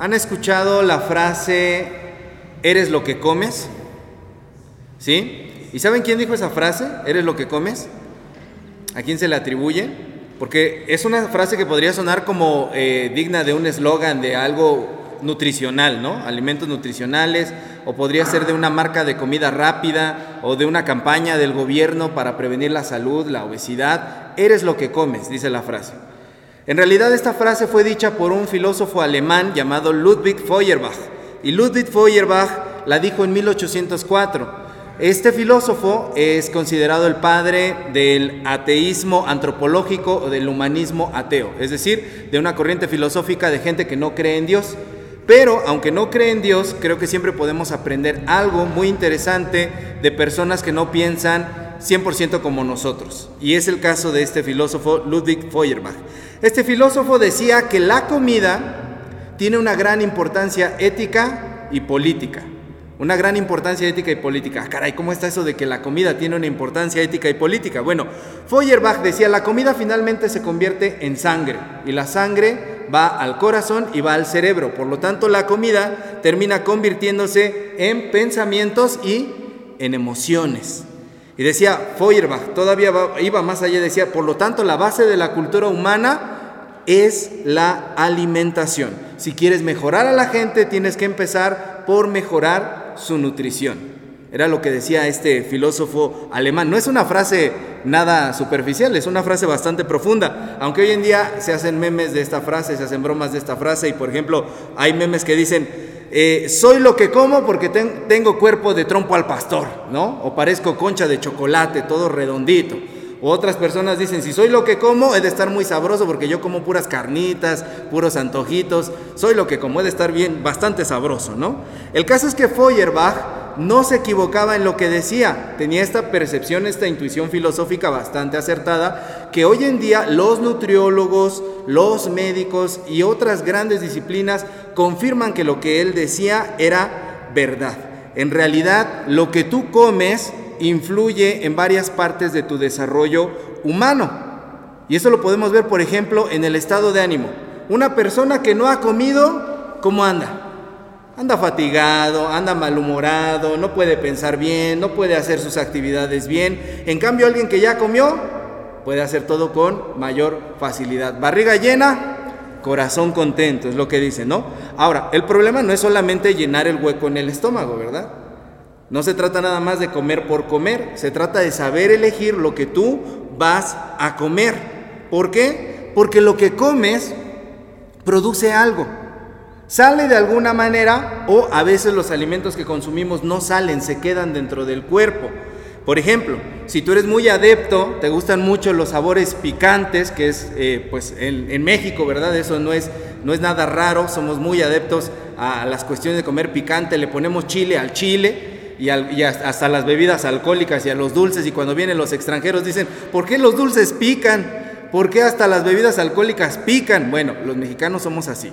¿Han escuchado la frase, eres lo que comes? ¿Sí? ¿Y saben quién dijo esa frase? ¿Eres lo que comes? ¿A quién se le atribuye? Porque es una frase que podría sonar como eh, digna de un eslogan de algo nutricional, ¿no? Alimentos nutricionales, o podría ser de una marca de comida rápida, o de una campaña del gobierno para prevenir la salud, la obesidad. Eres lo que comes, dice la frase. En realidad esta frase fue dicha por un filósofo alemán llamado Ludwig Feuerbach, y Ludwig Feuerbach la dijo en 1804. Este filósofo es considerado el padre del ateísmo antropológico o del humanismo ateo, es decir, de una corriente filosófica de gente que no cree en Dios. Pero aunque no cree en Dios, creo que siempre podemos aprender algo muy interesante de personas que no piensan 100% como nosotros. Y es el caso de este filósofo Ludwig Feuerbach. Este filósofo decía que la comida tiene una gran importancia ética y política. Una gran importancia ética y política. Ah, caray, ¿cómo está eso de que la comida tiene una importancia ética y política? Bueno, Feuerbach decía, la comida finalmente se convierte en sangre y la sangre va al corazón y va al cerebro. Por lo tanto, la comida termina convirtiéndose en pensamientos y en emociones. Y decía Feuerbach, todavía iba más allá, decía, por lo tanto, la base de la cultura humana es la alimentación. Si quieres mejorar a la gente, tienes que empezar por mejorar su nutrición. Era lo que decía este filósofo alemán. No es una frase nada superficial, es una frase bastante profunda. Aunque hoy en día se hacen memes de esta frase, se hacen bromas de esta frase y por ejemplo hay memes que dicen, eh, soy lo que como porque tengo cuerpo de trompo al pastor, ¿no? O parezco concha de chocolate, todo redondito. O otras personas dicen, si soy lo que como, he de estar muy sabroso porque yo como puras carnitas, puros antojitos. Soy lo que como, he de estar bien, bastante sabroso, ¿no? El caso es que Feuerbach no se equivocaba en lo que decía. Tenía esta percepción, esta intuición filosófica bastante acertada, que hoy en día los nutriólogos, los médicos y otras grandes disciplinas confirman que lo que él decía era verdad. En realidad, lo que tú comes influye en varias partes de tu desarrollo humano. Y eso lo podemos ver, por ejemplo, en el estado de ánimo. Una persona que no ha comido, ¿cómo anda? Anda fatigado, anda malhumorado, no puede pensar bien, no puede hacer sus actividades bien. En cambio, alguien que ya comió, puede hacer todo con mayor facilidad. Barriga llena, corazón contento, es lo que dice, ¿no? Ahora, el problema no es solamente llenar el hueco en el estómago, ¿verdad? No se trata nada más de comer por comer, se trata de saber elegir lo que tú vas a comer. ¿Por qué? Porque lo que comes produce algo. Sale de alguna manera o a veces los alimentos que consumimos no salen, se quedan dentro del cuerpo. Por ejemplo, si tú eres muy adepto, te gustan mucho los sabores picantes, que es eh, pues en, México, ¿verdad? Eso no es, no es nada raro, somos muy adeptos a las cuestiones de comer picante, le ponemos chile al chile y, hasta las bebidas alcohólicas y a los dulces. Y cuando vienen los extranjeros dicen, ¿por qué los dulces pican? ¿Por qué hasta las bebidas alcohólicas pican? Bueno, los mexicanos somos así.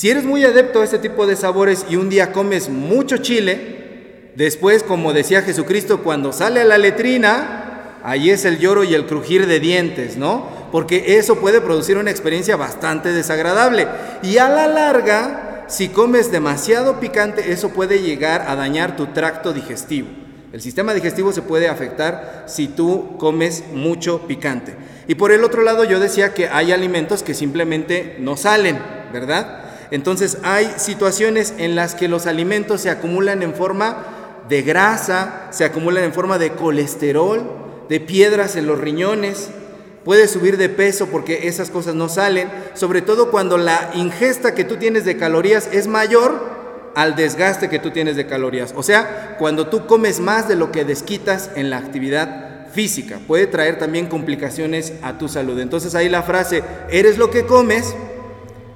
Si eres muy adepto a este tipo de sabores y un día comes mucho chile, después, como decía Jesucristo, cuando sale a la letrina, ahí es el lloro y el crujir de dientes, ¿no? Porque eso puede producir una experiencia bastante desagradable. Y a la larga, si comes demasiado picante, eso puede llegar a dañar tu tracto digestivo. El sistema digestivo se puede afectar si tú comes mucho picante. Y por el otro lado yo decía que hay alimentos que simplemente no salen, ¿verdad? Entonces hay situaciones en las que los alimentos se acumulan en forma de grasa, se acumulan en forma de colesterol, de piedras en los riñones, Puedes subir de peso porque esas cosas no salen, sobre todo cuando la ingesta que tú tienes de calorías es mayor al desgaste que tú tienes de calorías. O sea, cuando tú comes más de lo que desquitas en la actividad física, puede traer también complicaciones a tu salud. Entonces ahí la frase, eres lo que comes,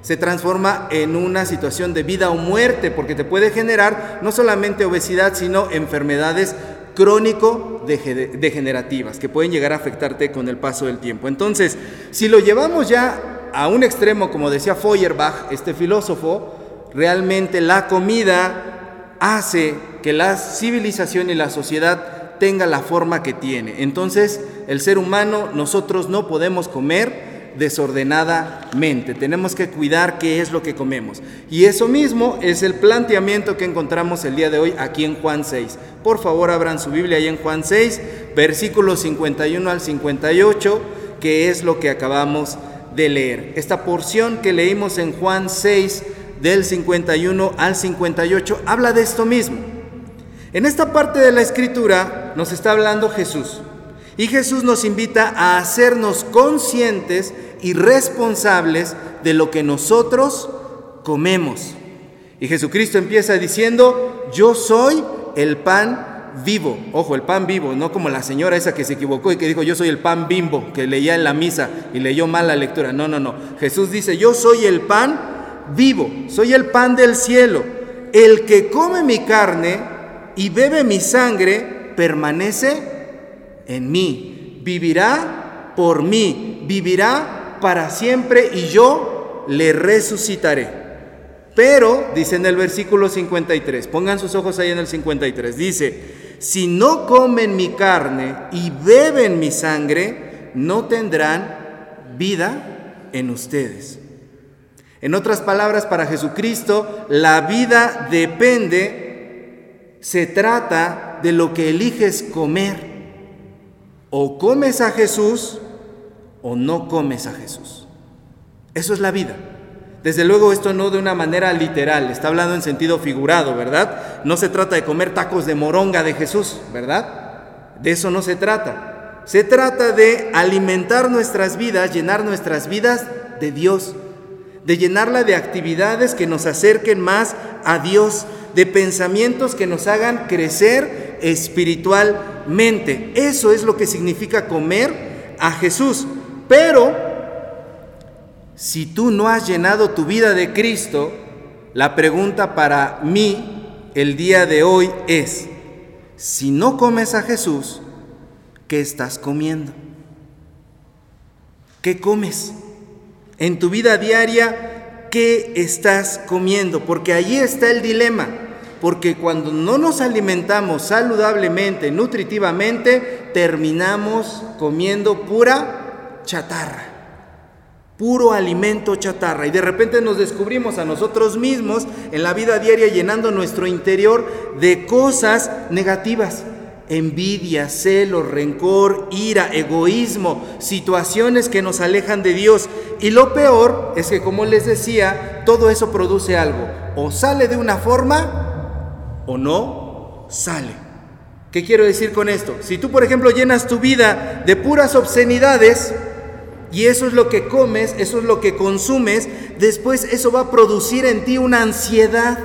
se transforma en una situación de vida o muerte, porque te puede generar no solamente obesidad, sino enfermedades crónico-degenerativas que pueden llegar a afectarte con el paso del tiempo. Entonces, si lo llevamos ya a un extremo, como decía Feuerbach, este filósofo, realmente la comida hace que la civilización y la sociedad tenga la forma que tiene. Entonces, el ser humano, nosotros no podemos comer desordenadamente. Tenemos que cuidar qué es lo que comemos. Y eso mismo es el planteamiento que encontramos el día de hoy aquí en Juan 6. Por favor, abran su Biblia ahí en Juan 6, versículos 51 al 58, que es lo que acabamos de leer. Esta porción que leímos en Juan 6, del 51 al 58, habla de esto mismo. En esta parte de la escritura nos está hablando Jesús. Y Jesús nos invita a hacernos conscientes y responsables de lo que nosotros comemos. Y Jesucristo empieza diciendo, yo soy el pan vivo. Ojo, el pan vivo, no como la señora esa que se equivocó y que dijo, yo soy el pan bimbo, que leía en la misa y leyó mal la lectura. No, no, no. Jesús dice, yo soy el pan vivo, soy el pan del cielo. El que come mi carne y bebe mi sangre, permanece en mí, vivirá por mí, vivirá para siempre y yo le resucitaré. Pero, dice en el versículo 53, pongan sus ojos ahí en el 53, dice, si no comen mi carne y beben mi sangre, no tendrán vida en ustedes. En otras palabras, para Jesucristo, la vida depende, se trata de lo que eliges comer. O comes a Jesús o no comes a Jesús. Eso es la vida. Desde luego esto no de una manera literal, está hablando en sentido figurado, ¿verdad? No se trata de comer tacos de moronga de Jesús, ¿verdad? De eso no se trata. Se trata de alimentar nuestras vidas, llenar nuestras vidas de Dios, de llenarla de actividades que nos acerquen más a Dios, de pensamientos que nos hagan crecer espiritualmente mente. Eso es lo que significa comer a Jesús. Pero si tú no has llenado tu vida de Cristo, la pregunta para mí el día de hoy es, si no comes a Jesús, ¿qué estás comiendo? ¿Qué comes? En tu vida diaria, ¿qué estás comiendo? Porque allí está el dilema porque cuando no nos alimentamos saludablemente, nutritivamente, terminamos comiendo pura chatarra, puro alimento chatarra. Y de repente nos descubrimos a nosotros mismos en la vida diaria llenando nuestro interior de cosas negativas. Envidia, celo, rencor, ira, egoísmo, situaciones que nos alejan de Dios. Y lo peor es que, como les decía, todo eso produce algo. O sale de una forma o no sale. ¿Qué quiero decir con esto? Si tú, por ejemplo, llenas tu vida de puras obscenidades y eso es lo que comes, eso es lo que consumes, después eso va a producir en ti una ansiedad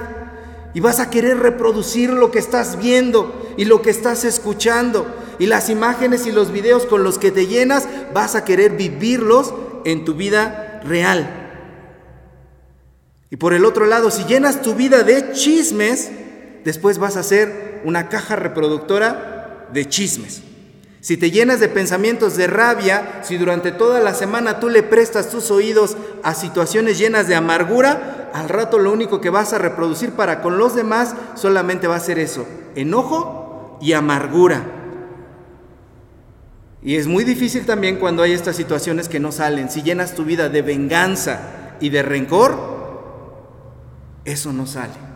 y vas a querer reproducir lo que estás viendo y lo que estás escuchando y las imágenes y los videos con los que te llenas, vas a querer vivirlos en tu vida real. Y por el otro lado, si llenas tu vida de chismes, después vas a ser una caja reproductora de chismes. Si te llenas de pensamientos de rabia, si durante toda la semana tú le prestas tus oídos a situaciones llenas de amargura, al rato lo único que vas a reproducir para con los demás solamente va a ser eso, enojo y amargura. Y es muy difícil también cuando hay estas situaciones que no salen. Si llenas tu vida de venganza y de rencor, eso no sale.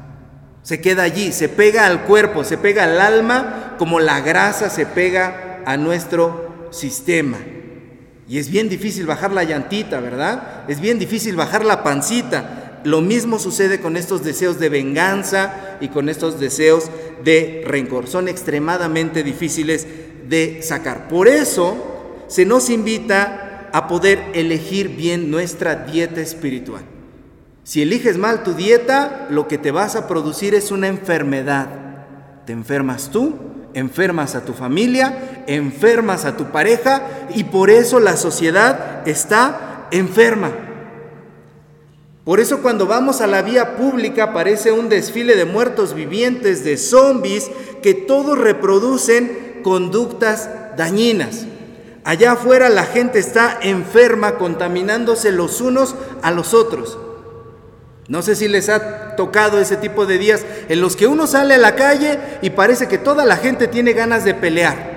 Se queda allí, se pega al cuerpo, se pega al alma como la grasa se pega a nuestro sistema. Y es bien difícil bajar la llantita, ¿verdad? Es bien difícil bajar la pancita. Lo mismo sucede con estos deseos de venganza y con estos deseos de rencor. Son extremadamente difíciles de sacar. Por eso se nos invita a poder elegir bien nuestra dieta espiritual. Si eliges mal tu dieta, lo que te vas a producir es una enfermedad. Te enfermas tú, enfermas a tu familia, enfermas a tu pareja y por eso la sociedad está enferma. Por eso cuando vamos a la vía pública parece un desfile de muertos vivientes, de zombies, que todos reproducen conductas dañinas. Allá afuera la gente está enferma, contaminándose los unos a los otros. No sé si les ha tocado ese tipo de días en los que uno sale a la calle y parece que toda la gente tiene ganas de pelear.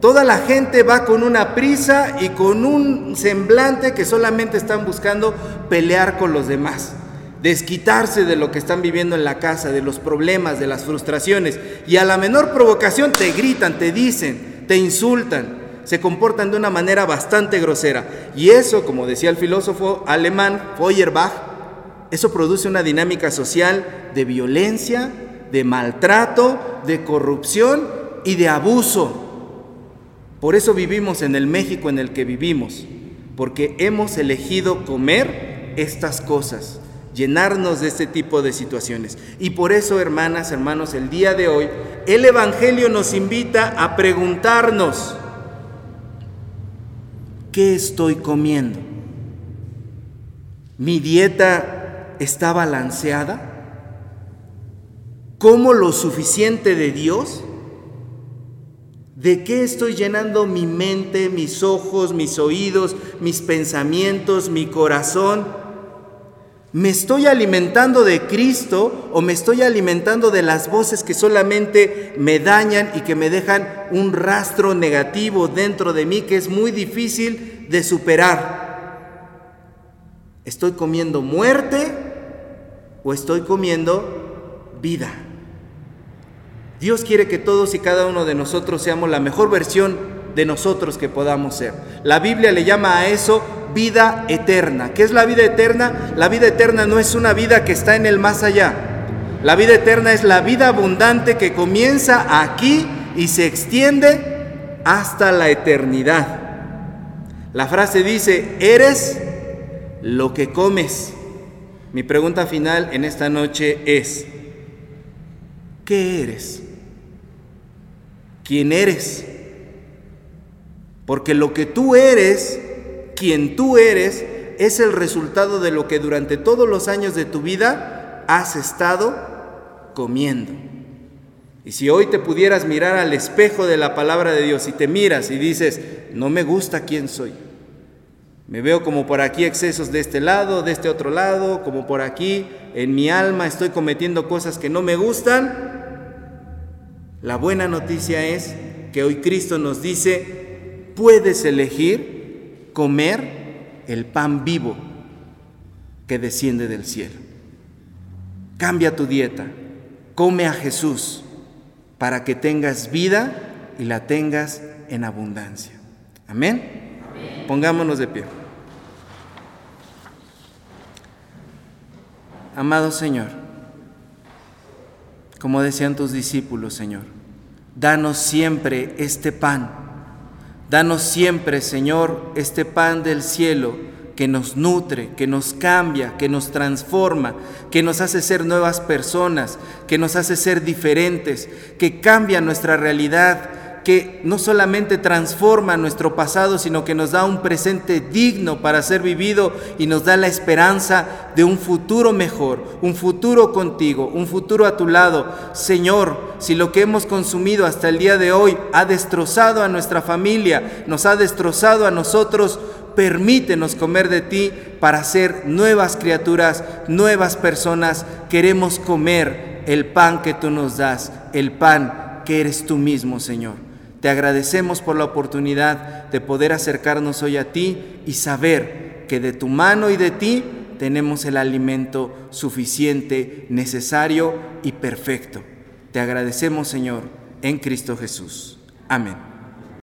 Toda la gente va con una prisa y con un semblante que solamente están buscando pelear con los demás, desquitarse de lo que están viviendo en la casa, de los problemas, de las frustraciones. Y a la menor provocación te gritan, te dicen, te insultan, se comportan de una manera bastante grosera. Y eso, como decía el filósofo alemán Feuerbach, eso produce una dinámica social de violencia, de maltrato, de corrupción y de abuso. Por eso vivimos en el México en el que vivimos, porque hemos elegido comer estas cosas, llenarnos de este tipo de situaciones. Y por eso, hermanas, hermanos, el día de hoy, el Evangelio nos invita a preguntarnos, ¿qué estoy comiendo? ¿Mi dieta está balanceada? ¿Como lo suficiente de Dios? ¿De qué estoy llenando mi mente, mis ojos, mis oídos, mis pensamientos, mi corazón? ¿Me estoy alimentando de Cristo o me estoy alimentando de las voces que solamente me dañan y que me dejan un rastro negativo dentro de mí que es muy difícil de superar? ¿Estoy comiendo muerte o estoy comiendo vida? Dios quiere que todos y cada uno de nosotros seamos la mejor versión de nosotros que podamos ser. La Biblia le llama a eso vida eterna. ¿Qué es la vida eterna? La vida eterna no es una vida que está en el más allá. La vida eterna es la vida abundante que comienza aquí y se extiende hasta la eternidad. La frase dice, eres lo que comes. Mi pregunta final en esta noche es, ¿qué eres? quién eres. Porque lo que tú eres, quien tú eres, es el resultado de lo que durante todos los años de tu vida has estado comiendo. Y si hoy te pudieras mirar al espejo de la palabra de Dios y te miras y dices, no me gusta quién soy, me veo como por aquí excesos de este lado, de este otro lado, como por aquí en mi alma estoy cometiendo cosas que no me gustan, la buena noticia es que hoy Cristo nos dice, puedes elegir comer el pan vivo que desciende del cielo. Cambia tu dieta, come a Jesús para que tengas vida y la tengas en abundancia. Amén. Pongámonos de pie. Amado Señor, como decían tus discípulos, Señor. Danos siempre este pan. Danos siempre, Señor, este pan del cielo que nos nutre, que nos cambia, que nos transforma, que nos hace ser nuevas personas, que nos hace ser diferentes, que cambia nuestra realidad, que no solamente transforma nuestro pasado, sino que nos da un presente digno para ser vivido y nos da la esperanza de un futuro mejor, un futuro contigo, un futuro a tu lado. Señor, si lo que hemos consumido hasta el día de hoy ha destrozado a nuestra familia, nos ha destrozado a nosotros, permítenos comer de ti para ser nuevas criaturas, nuevas personas. Queremos comer el pan que tú nos das, el pan que eres tú mismo, Señor. Te agradecemos por la oportunidad de poder acercarnos hoy a ti y saber que de tu mano y de ti tenemos el alimento suficiente, necesario y perfecto. Te agradecemos, Señor, en Cristo Jesús. Amén.